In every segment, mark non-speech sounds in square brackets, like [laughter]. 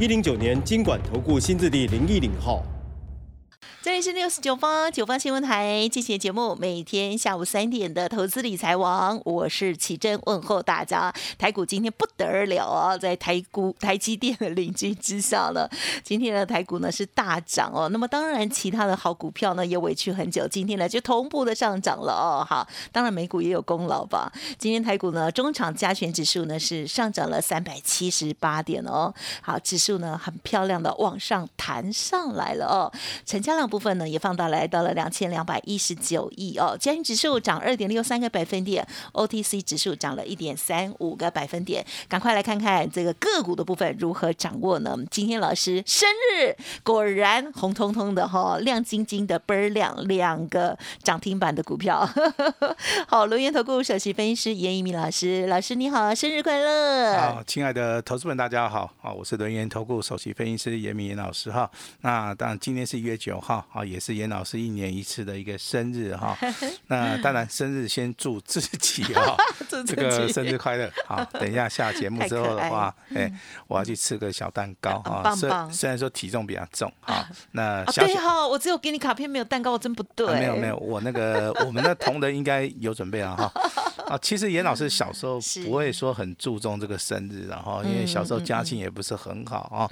一零九年金管投顾新字第零一零号。这里是六十九方九方新闻台，进行节目，每天下午三点的投资理财王，我是启珍，问候大家。台股今天不得了啊，在台股台积电的领军之下呢，今天的台股呢是大涨哦。那么当然，其他的好股票呢也委屈很久，今天呢就同步的上涨了哦。好，当然美股也有功劳吧。今天台股呢中场加权指数呢是上涨了三百七十八点哦。好，指数呢很漂亮的往上弹上来了哦，成交量。部分呢也放大来到了两千两百一十九亿哦，加权指数涨二点六三个百分点，OTC 指数涨了一点三五个百分点。赶快来看看这个个股的部分如何掌握呢？今天老师生日，果然红彤彤的哈，亮晶晶的倍儿亮，两个涨停板的股票。[laughs] 好，龙源投顾首席分析师严一鸣老师，老师你好，生日快乐！好，亲爱的投资们，大家好，啊，我是轮源投顾首席分析师严明老师哈。那当然，今天是一月九号。啊，也是严老师一年一次的一个生日哈。[laughs] 那当然，生日先祝自己哈，[laughs] 这个生日快乐。好，等一下下节目之后的话，哎，我要去吃个小蛋糕啊。虽虽然说体重比较重 [laughs] 啊，那对哈，我只有给你卡片，没有蛋糕，我真不对。没有没有，我那个我们的同仁应该有准备了哈。啊，其实严老师小时候不会说很注重这个生日，然后因为小时候家境也不是很好啊。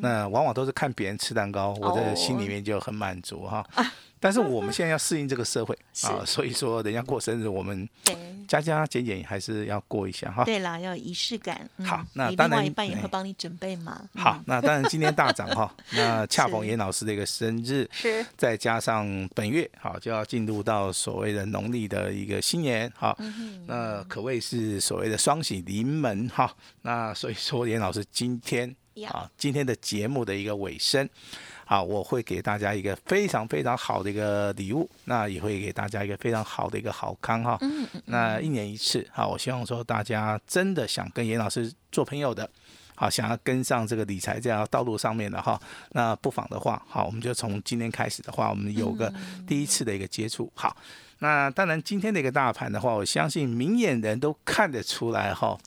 那往往都是看别人吃蛋糕，我的心里面就很满足哈。但是我们现在要适应这个社会啊，所以说人家过生日，我们加加减减还是要过一下哈。对啦，要有仪式感。好，那当然一半也会帮你准备嘛。好，那当然今天大涨哈，[laughs] 那恰逢严老师的一个生日，是再加上本月好就要进入到所谓的农历的一个新年哈，那可谓是所谓的双喜临门哈。那所以说严老师今天啊，今天的节目的一个尾声。好，我会给大家一个非常非常好的一个礼物，那也会给大家一个非常好的一个好康哈。嗯嗯。那一年一次，好，我希望说大家真的想跟严老师做朋友的，好，想要跟上这个理财这条道路上面的哈，那不妨的话，好，我们就从今天开始的话，我们有个第一次的一个接触，好。那当然，今天的一个大盘的话，我相信明眼人都看得出来哈，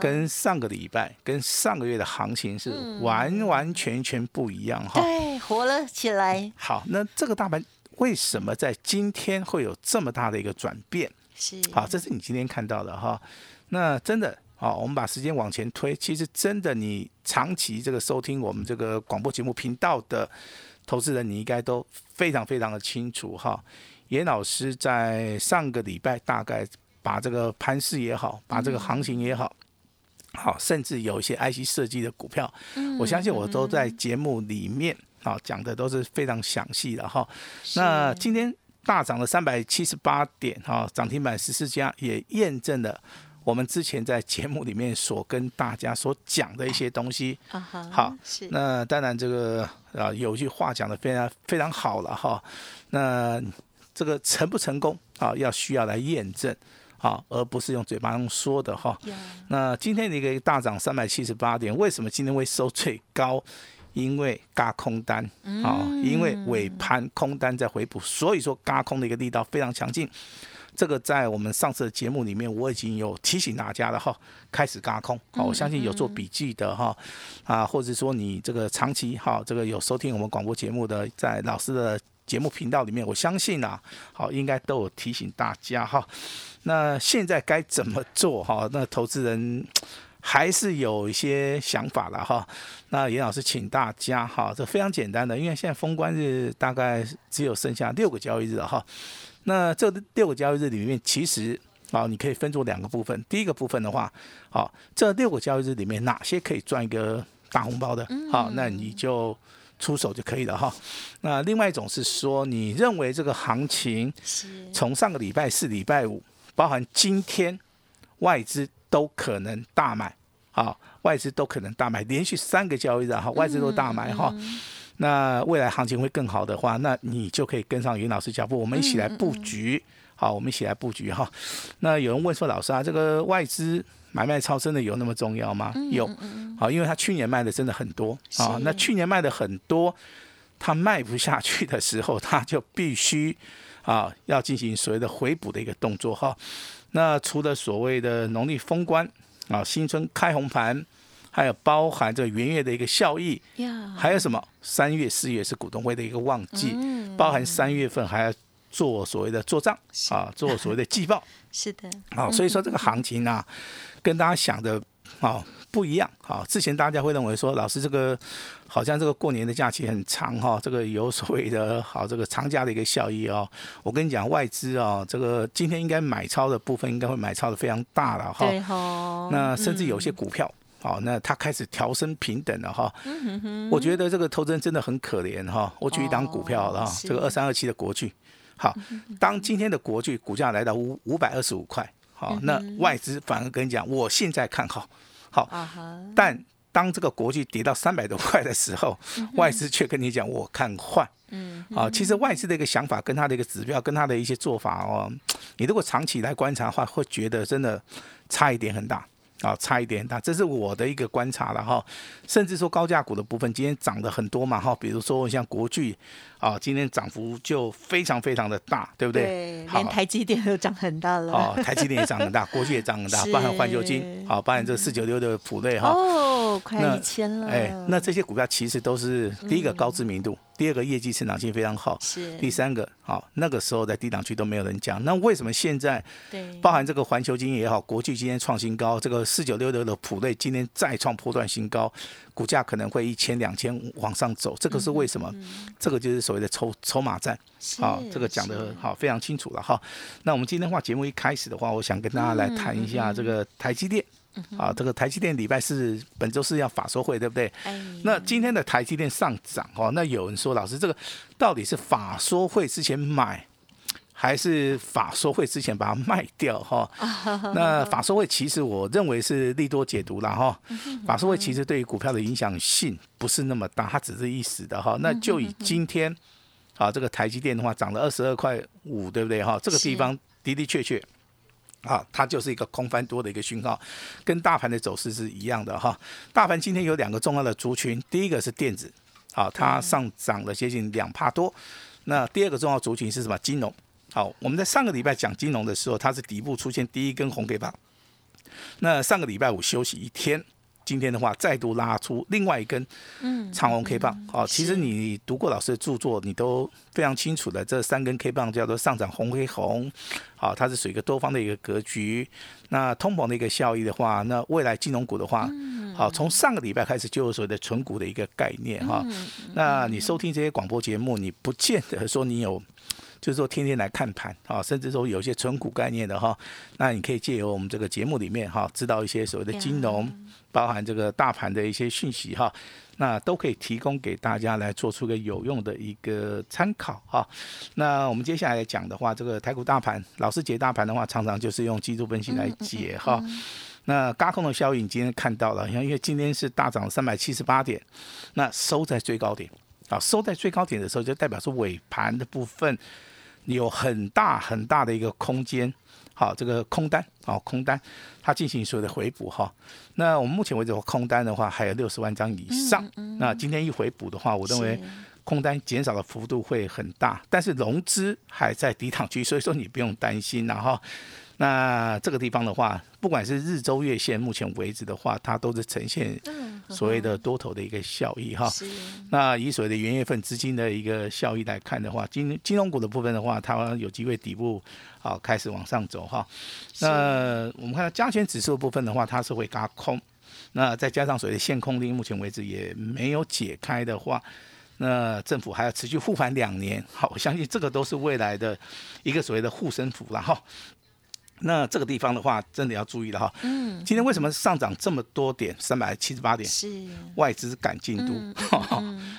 跟上个礼拜、跟上个月的行情是完完全全不一样哈。对，活了起来。好，那这个大盘为什么在今天会有这么大的一个转变？是，好，这是你今天看到的哈。那真的，好，我们把时间往前推，其实真的，你长期这个收听我们这个广播节目频道的投资人，你应该都非常非常的清楚哈。严老师在上个礼拜大概把这个盘势也好，把这个行情也好，好，甚至有一些 IC 设计的股票，我相信我都在节目里面啊讲的都是非常详细的哈。那今天大涨了三百七十八点哈，涨停板十四家，也验证了我们之前在节目里面所跟大家所讲的一些东西。好，那当然这个啊有句话讲的非常非常好了哈，那。这个成不成功啊？要需要来验证啊，而不是用嘴巴上说的哈。那今天的一个大涨三百七十八点，为什么今天会收最高？因为嘎空单啊，因为尾盘空单在回补，所以说嘎空的一个力道非常强劲。这个在我们上次的节目里面，我已经有提醒大家了哈，开始嘎空。好，我相信有做笔记的哈啊，或者说你这个长期哈，这个有收听我们广播节目的，在老师的。节目频道里面，我相信啊，好，应该都有提醒大家哈。那现在该怎么做哈？那投资人还是有一些想法了哈。那严老师请大家哈，这非常简单的，因为现在封关日大概只有剩下六个交易日了哈。那这六个交易日里面，其实啊，你可以分作两个部分。第一个部分的话，好，这六个交易日里面哪些可以赚一个大红包的？好，那你就。出手就可以了哈。那另外一种是说，你认为这个行情从上个礼拜四、礼拜五，包含今天外资都可能大买啊，外资都可能大买，连续三个交易日哈，外资都大买哈。那未来行情会更好的话，那你就可以跟上云老师脚步，我们一起来布局。好，我们一起来布局哈。那有人问说，老师啊，这个外资买卖超真的有那么重要吗？有。好，因为他去年卖的真的很多啊。那去年卖的很多，他卖不下去的时候，他就必须啊要进行所谓的回补的一个动作哈。那除了所谓的农历封关啊，新春开红盘。还有包含这元月的一个效益，还有什么？三月、四月是股东会的一个旺季，包含三月份还要做所谓的做账啊，做所谓的季报。[laughs] 是的，好，所以说这个行情啊，跟大家想的啊不一样。好，之前大家会认为说，老师这个好像这个过年的假期很长哈，这个有所谓的好这个长假的一个效益哦。我跟你讲，外资啊，这个今天应该买超的部分应该会买超的非常大了哈。那甚至有些股票。好，那他开始调升平等了哈。我觉得这个投资人真的很可怜哈。我举一档股票了哈，这个二三二七的国巨。好，当今天的国巨股价来到五五百二十五块，好，那外资反而跟你讲，我现在看好。好，但当这个国巨跌到三百多块的时候，外资却跟你讲，我看坏。嗯，啊，其实外资的一个想法跟他的一个指标跟他的一些做法哦，你如果长期来观察的话，会觉得真的差一点很大。啊，差一点大，这是我的一个观察了哈。甚至说高价股的部分，今天涨得很多嘛哈。比如说像国巨，啊，今天涨幅就非常非常的大，对不对？对，连台积电都涨很大了。哦，台积电也涨很大，国巨也涨很大，[laughs] 包含环球金，好，包含这四九六的普瑞哈。哦，快一千了。哎，那这些股票其实都是第一个高知名度。第二个业绩成长性非常好，是第三个好，那个时候在低档区都没有人讲，那为什么现在对包含这个环球金也好，国际今天创新高，这个四九六六的普瑞今天再创波段新高，股价可能会一千两千往上走，这个是为什么？这个就是所谓的筹筹码战，好，这个讲的好非常清楚了哈。那我们今天话节目一开始的话，我想跟大家来谈一下这个台积电。啊，这个台积电礼拜四本周四要法说会，对不对？那今天的台积电上涨哦，那有人说老师，这个到底是法说会之前买，还是法说会之前把它卖掉？哈，[laughs] 那法说会其实我认为是利多解读了哈。法说会其实对于股票的影响性不是那么大，它只是一时的哈。那就以今天啊，这个台积电的话涨了二十二块五，对不对？哈，这个地方的的确确。啊，它就是一个空翻多的一个讯号，跟大盘的走势是一样的哈。大盘今天有两个重要的族群，第一个是电子，啊，它上涨了接近两帕多。那第二个重要族群是什么？金融。好，我们在上个礼拜讲金融的时候，它是底部出现第一根红 K 棒。那上个礼拜五休息一天。今天的话，再度拉出另外一根长红 K 棒，哦，其实你读过老师的著作，你都非常清楚的。这三根 K 棒叫做上涨红黑红，好，它是属于一个多方的一个格局。那通膨的一个效益的话，那未来金融股的话，好，从上个礼拜开始就有所谓的纯股的一个概念哈。那你收听这些广播节目，你不见得说你有。就是说，天天来看盘啊，甚至说有一些纯股概念的哈，那你可以借由我们这个节目里面哈，知道一些所谓的金融，包含这个大盘的一些讯息哈，那都可以提供给大家来做出个有用的一个参考哈。那我们接下来讲的话，这个台股大盘，老师解大盘的话，常常就是用技术分析来解哈。那高空的效应，今天看到了，因为今天是大涨三百七十八点，那收在最高点啊，收在最高点的时候，就代表是尾盘的部分。有很大很大的一个空间，好，这个空单，好，空单，它进行所有的回补哈。那我们目前为止空单的话还有六十万张以上，那今天一回补的话，我认为空单减少的幅度会很大，但是融资还在低档区，所以说你不用担心，然后。那这个地方的话，不管是日周月线，目前为止的话，它都是呈现所谓的多头的一个效益哈。那以所谓的元月份资金的一个效益来看的话，金金融股的部分的话，它有机会底部好开始往上走哈。那我们看到加权指数部分的话，它是会嘎空。那再加上所谓的限空令，目前为止也没有解开的话，那政府还要持续护盘两年。好，我相信这个都是未来的一个所谓的护身符了哈。那这个地方的话，真的要注意了哈。嗯。今天为什么上涨这么多点？三百七十八点。是。外资赶进度。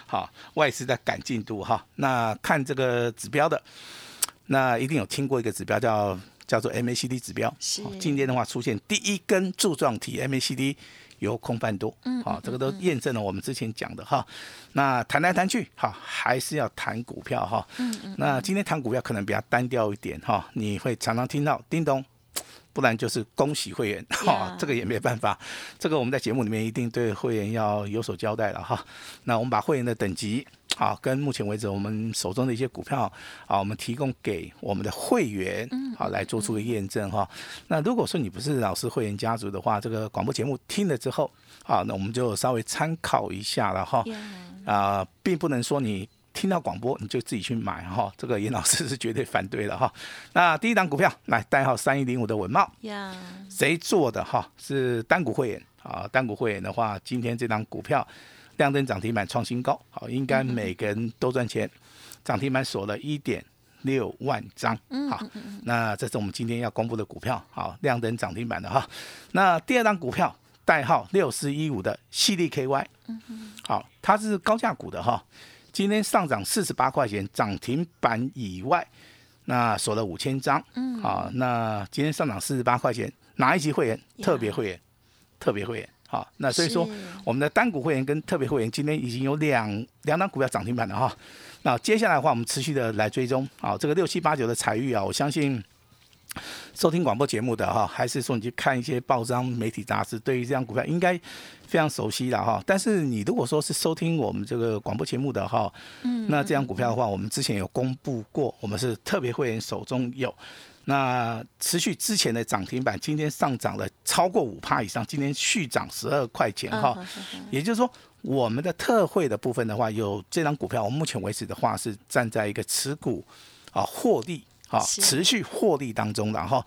好，外资在赶进度哈。那看这个指标的，那一定有听过一个指标叫叫做 MACD 指标。是。今天的话出现第一根柱状体 MACD 由空翻多，好，这个都验证了我们之前讲的哈。那谈来谈去，哈，还是要谈股票哈。嗯嗯。那今天谈股票可能比较单调一点哈，你会常常听到叮咚。不然就是恭喜会员 [laughs] 哈，这个也没办法，这个我们在节目里面一定对会员要有所交代了哈。那我们把会员的等级啊，跟目前为止我们手中的一些股票啊，我们提供给我们的会员好来做出个验证哈。那如果说你不是老师会员家族的话，这个广播节目听了之后啊，那我们就稍微参考一下了哈。啊，并不能说你。听到广播你就自己去买哈，这个严老师是绝对反对的哈。那第一档股票来代号三一零五的文茂，谁做的哈？是单股会员啊，单股会员的话，今天这档股票亮灯涨停板创新高，好，应该每个人都赚钱。涨停板锁了一点六万张，好，那这是我们今天要公布的股票，好，亮灯涨停板的哈。那第二档股票代号六四一五的系利 KY，好，它是高价股的哈。今天上涨四十八块钱，涨停板以外，那锁了五千张。嗯，好，那今天上涨四十八块钱，哪一级会员？特别会员，特别会员。好，那所以说我们的单股会员跟特别会员今天已经有两两档股票涨停板了哈。那接下来的话，我们持续的来追踪。好，这个六七八九的彩玉啊，我相信。收听广播节目的哈，还是说你去看一些报章、媒体、杂志，对于这样股票应该非常熟悉了哈。但是你如果说是收听我们这个广播节目的哈，嗯，那这样股票的话，我们之前有公布过，我们是特别会员手中有，那持续之前的涨停板，今天上涨了超过五趴以上，今天续涨十二块钱哈。也就是说，我们的特惠的部分的话，有这张股票，我目前为止的话是站在一个持股啊获利。啊，持续获利当中的哈，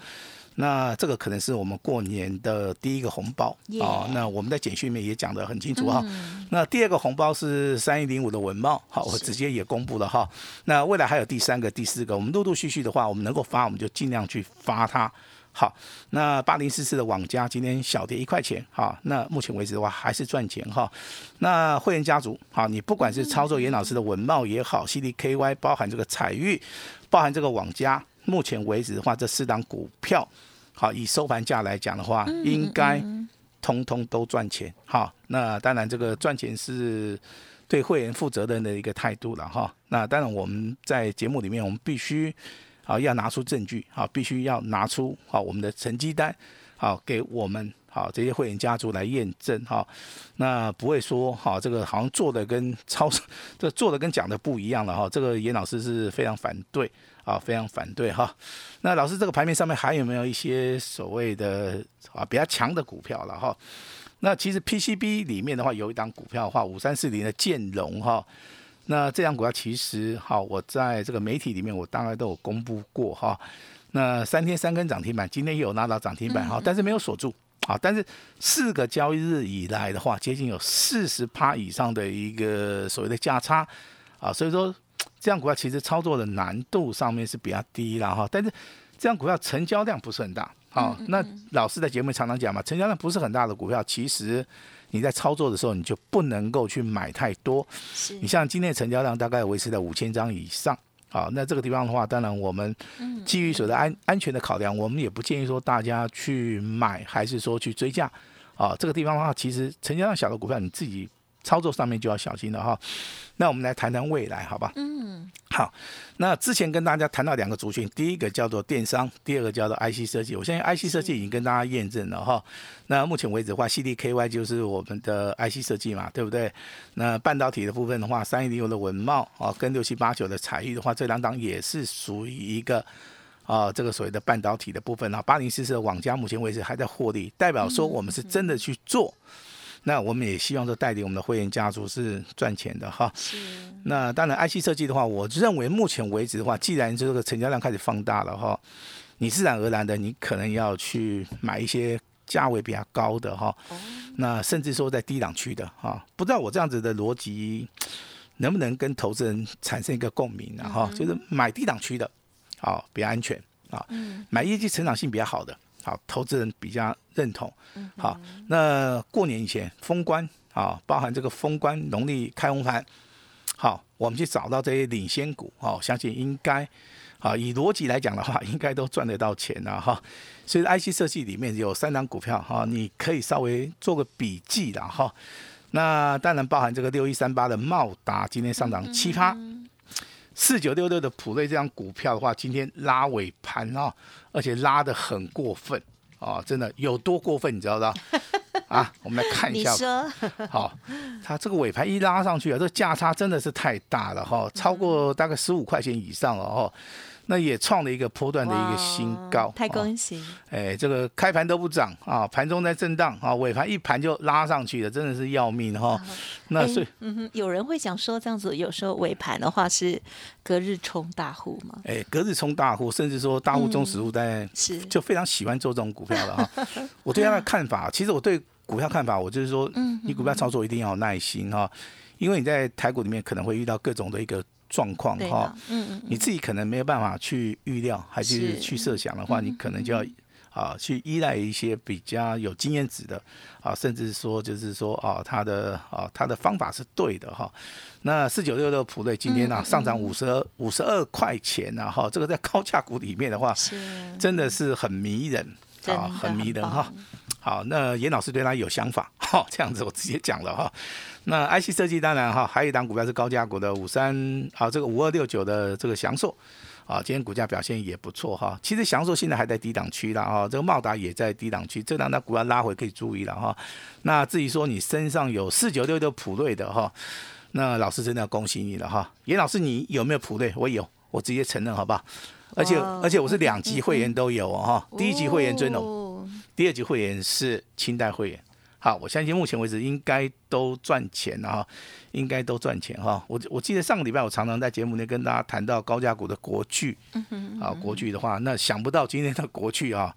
那这个可能是我们过年的第一个红包啊。那我们在简讯里面也讲得很清楚哈。那第二个红包是三一零五的文茂，好，我直接也公布了哈。那未来还有第三个、第四个，我们陆陆续续的话，我们能够发，我们就尽量去发它。好，那八零四四的网家今天小跌一块钱，哈，那目前为止的话还是赚钱哈。那会员家族，好，你不管是操作严老师的文茂也好，CDKY 包含这个彩玉。包含这个网家，目前为止的话，这四档股票，好，以收盘价来讲的话，应该通通都赚钱。哈，那当然这个赚钱是对会员负责任的一个态度了哈。那当然我们在节目里面，我们必须啊要拿出证据，啊，必须要拿出好我们的成绩单，好给我们。好，这些会员家族来验证哈，那不会说哈，这个好像做的跟超，这做的跟讲的不一样了哈。这个严老师是非常反对啊，非常反对哈。那老师这个牌面上面还有没有一些所谓的啊比较强的股票了哈？那其实 PCB 里面的话，有一档股票的话，五三四零的建龙哈，那这张股票其实哈，我在这个媒体里面我大概都有公布过哈。那三天三根涨停板，今天也有拿到涨停板哈，但是没有锁住。好，但是四个交易日以来的话，接近有四十趴以上的一个所谓的价差，啊，所以说这样股票其实操作的难度上面是比较低了哈。但是这样股票成交量不是很大，好，那老师在节目常常讲嘛，成交量不是很大的股票，其实你在操作的时候你就不能够去买太多。你像今天的成交量大概维持在五千张以上。好，那这个地方的话，当然我们基于所的安安全的考量，我们也不建议说大家去买，还是说去追价。啊，这个地方的话，其实成交量小的股票，你自己。操作上面就要小心了哈，那我们来谈谈未来，好吧？嗯，好。那之前跟大家谈到两个族群，第一个叫做电商，第二个叫做 IC 设计。我相信 IC 设计已经跟大家验证了哈。那目前为止的话，CDKY 就是我们的 IC 设计嘛，对不对？那半导体的部分的话，三一零六的文茂啊，跟六七八九的彩玉的话，这两档也是属于一个啊，这个所谓的半导体的部分啊。八零四四的网家目前为止还在获利，代表说我们是真的去做。那我们也希望说带领我们的会员家族是赚钱的哈。是。那当然，IC 设计的话，我认为目前为止的话，既然这个成交量开始放大了哈，你自然而然的，你可能要去买一些价位比较高的哈。哦。那甚至说在低档区的哈，不知道我这样子的逻辑能不能跟投资人产生一个共鸣呢？哈，就是买低档区的，好比较安全啊。嗯。买业绩成长性比较好的。好，投资人比较认同。好，那过年以前封关啊，包含这个封关农历开红盘，好，我们去找到这些领先股，哦，相信应该啊，以逻辑来讲的话，应该都赚得到钱了哈。所以 IC 设计里面有三档股票哈，你可以稍微做个笔记了哈。那当然包含这个六一三八的茂达，今天上涨七趴。四九六六的普瑞这张股票的话，今天拉尾盘啊，而且拉得很过分啊，真的有多过分，你知道不知道？啊，我们来看一下。你说，[laughs] 好，它这个尾盘一拉上去啊，这价差真的是太大了哈，超过大概十五块钱以上了哈。那也创了一个波段的一个新高，太恭喜！哎，这个开盘都不涨啊，盘中在震荡啊，尾盘一盘就拉上去了，真的是要命哈。那所以，嗯哼，有人会讲说这样子，有时候尾盘的话是隔日冲大户吗？哎，隔日冲大户，甚至说大户中实户在是就非常喜欢做这种股票了哈。[laughs] 我对他的看法，其实我对股票看法，我就是说，嗯，你股票操作一定要有耐心哈，因为你在台股里面可能会遇到各种的一个。状况哈，嗯嗯，你自己可能没有办法去预料，还是去设想的话，你可能就要啊去依赖一些比较有经验值的啊，甚至说就是说啊，他的啊他的方法是对的哈。那四九六六普瑞今天呢上涨五十二五十二块钱呢哈，这个在高价股里面的话，是。真的是很迷人啊，很迷人哈。好，那严老师对他有想法，哈，这样子我直接讲了哈。那 IC 设计当然哈，还有一档股票是高价股的五三，好，这个五二六九的这个祥硕，啊，今天股价表现也不错哈。其实祥硕现在还在低档区了哈，这个茂达也在低档区，这两档股票拉回可以注意了哈。那至于说你身上有四九六的普瑞的哈，那老师真的要恭喜你了哈。严老师你有没有普瑞？我有，我直接承认好不好？而且而且我是两级会员都有哈，第一级会员尊龙。第二级会员是清代会员，好，我相信目前为止应该都赚钱了哈，应该都赚钱哈。我我记得上个礼拜我常常在节目内跟大家谈到高价股的国巨，啊，国巨的话，那想不到今天的国巨啊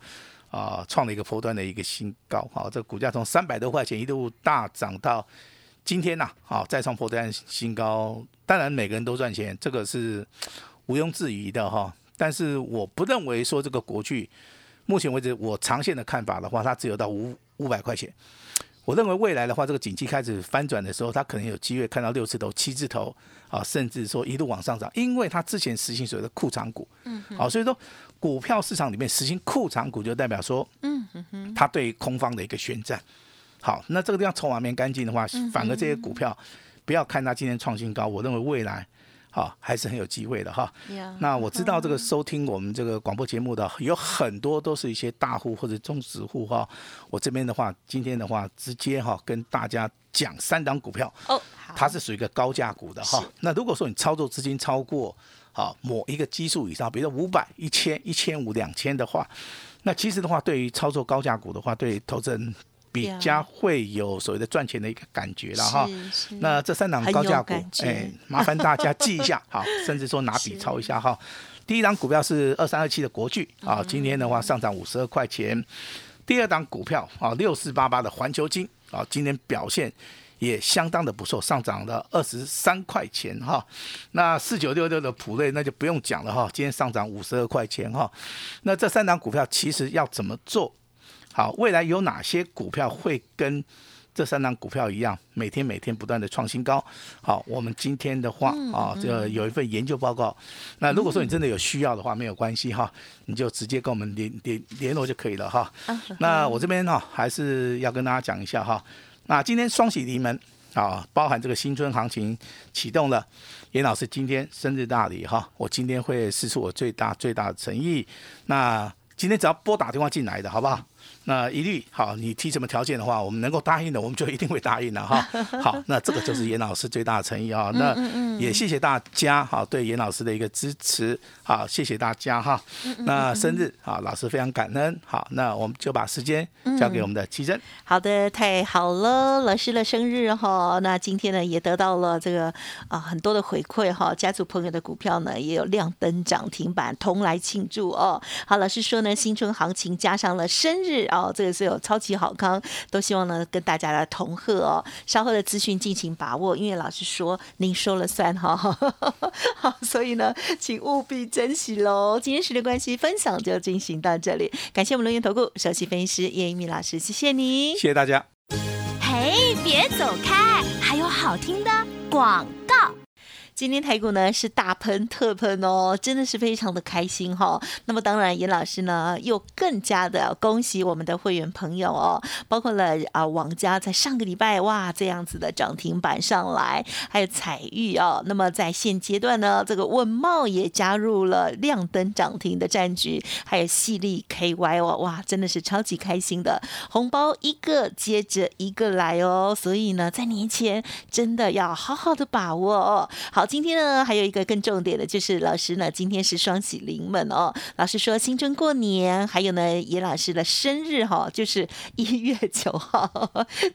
啊创了一个波段的一个新高，好，这股价从三百多块钱一度大涨到今天呐，好，再创波段新高。当然每个人都赚钱，这个是毋庸置疑的哈。但是我不认为说这个国巨。目前为止，我长线的看法的话，它只有到五五百块钱。我认为未来的话，这个景气开始翻转的时候，它可能有机会看到六字头、七字头啊，甚至说一路往上涨，因为它之前实行所谓的库藏股，嗯，好，所以说股票市场里面实行库藏股，就代表说，嗯哼，它对空方的一个宣战。好，那这个地方筹码面干净的话，反而这些股票不要看它今天创新高，我认为未来。好，还是很有机会的哈。那我知道这个收听我们这个广播节目的有很多都是一些大户或者中实户哈。我这边的话，今天的话直接哈跟大家讲三档股票哦，它是属于一个高价股的哈。那如果说你操作资金超过啊某一个基数以上，比如说五百、一千、一千五、两千的话，那其实的话，对于操作高价股的话，对投资人。比较会有所谓的赚钱的一个感觉了哈，那这三档高价股，哎，麻烦大家记一下，[laughs] 好，甚至说拿笔抄一下哈。第一档股票是二三二七的国巨啊，今天的话上涨五十二块钱。第二档股票啊，六四八八的环球金啊，今天表现也相当的不错，上涨了二十三块钱哈。那四九六六的普瑞那就不用讲了哈，今天上涨五十二块钱哈。那这三档股票其实要怎么做？好，未来有哪些股票会跟这三档股票一样，每天每天不断的创新高？好，我们今天的话啊，这有一份研究报告。那如果说你真的有需要的话，没有关系哈，你就直接跟我们联联联络就可以了哈。那我这边哈还是要跟大家讲一下哈。那今天双喜临门啊，包含这个新春行情启动了。严老师今天生日大礼哈，我今天会试出我最大最大的诚意。那今天只要拨打电话进来的好不好？那一律好，你提什么条件的话，我们能够答应的，我们就一定会答应的哈。[laughs] 好，那这个就是严老师最大的诚意啊。那也谢谢大家哈，对严老师的一个支持。好，谢谢大家哈。那生日啊，老师非常感恩。好，那我们就把时间交给我们的奇珍。好的，太好了，老师的生日哈。那今天呢，也得到了这个啊很多的回馈哈。家族朋友的股票呢，也有亮灯涨停板，同来庆祝哦。好，老师说呢，新春行情加上了生日啊。哦，这个是有超级好康，都希望呢跟大家来同贺哦。稍后的资讯尽情把握，因为老师说您说了算哈。[laughs] 好，所以呢，请务必珍惜喽。今天时间关系，分享就进行到这里，感谢我们龙源投顾首席分析师叶一鸣老师，谢谢你，谢谢大家。嘿，别走开，还有好听的广告。今天台股呢是大喷特喷哦，真的是非常的开心哈、那么当然，严老师呢又更加的恭喜我们的会员朋友哦，包括了啊王家在上个礼拜哇这样子的涨停板上来，还有彩玉哦。那么在现阶段呢，这个问茂也加入了亮灯涨停的战局，还有细粒 KY 哦，哇，真的是超级开心的，红包一个接着一个来哦。所以呢，在年前真的要好好的把握哦。好，今天呢还有一个更重点的，就是老师呢今天是双喜临门哦。老师说新春过年，还有呢严老师的生日哈、就是一月九号，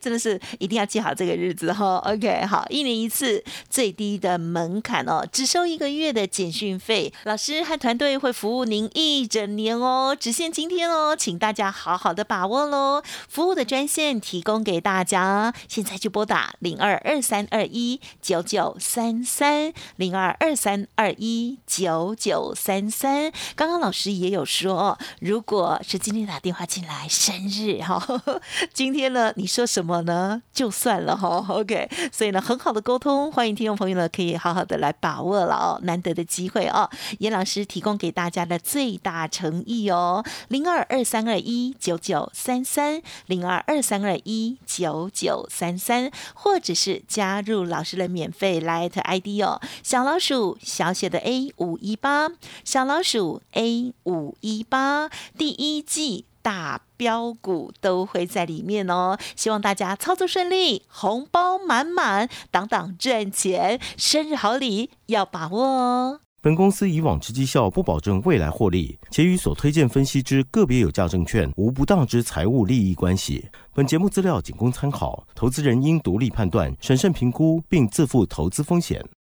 真的是一定要记好这个日子哈、OK，好，一年一次最低的门槛哦，只收一个月的简讯费，老师和团队会服务您一整年哦，只限今天哦，请大家好好的把握喽。服务的专线提供给大家，现在就拨打零二二三二一九九三三零二二三二一九九三三。刚刚老师也有说，如果是今天打电话进来生日哈、[laughs] 今天呢你说什么呢？就算了哈、OK，所以呢很好的沟通，欢迎听众朋友呢可以好好的来把握了哦，难得的机会哦。严老师提供给大家的最大诚意哦，零二二三二一九九三三零二二三二一九九三三，或者是加入老师的免费 Light ID 哦，小老鼠小写的 A 五一八，小老鼠 A 五一八，第一季。大标股都会在里面哦，希望大家操作顺利，红包满满，档档赚钱，生日好礼要把握哦。本公司以往之绩效不保证未来获利，且与所推荐分析之个别有价证券无不当之财务利益关系。本节目资料仅供参考，投资人应独立判断、审慎评估，并自负投资风险。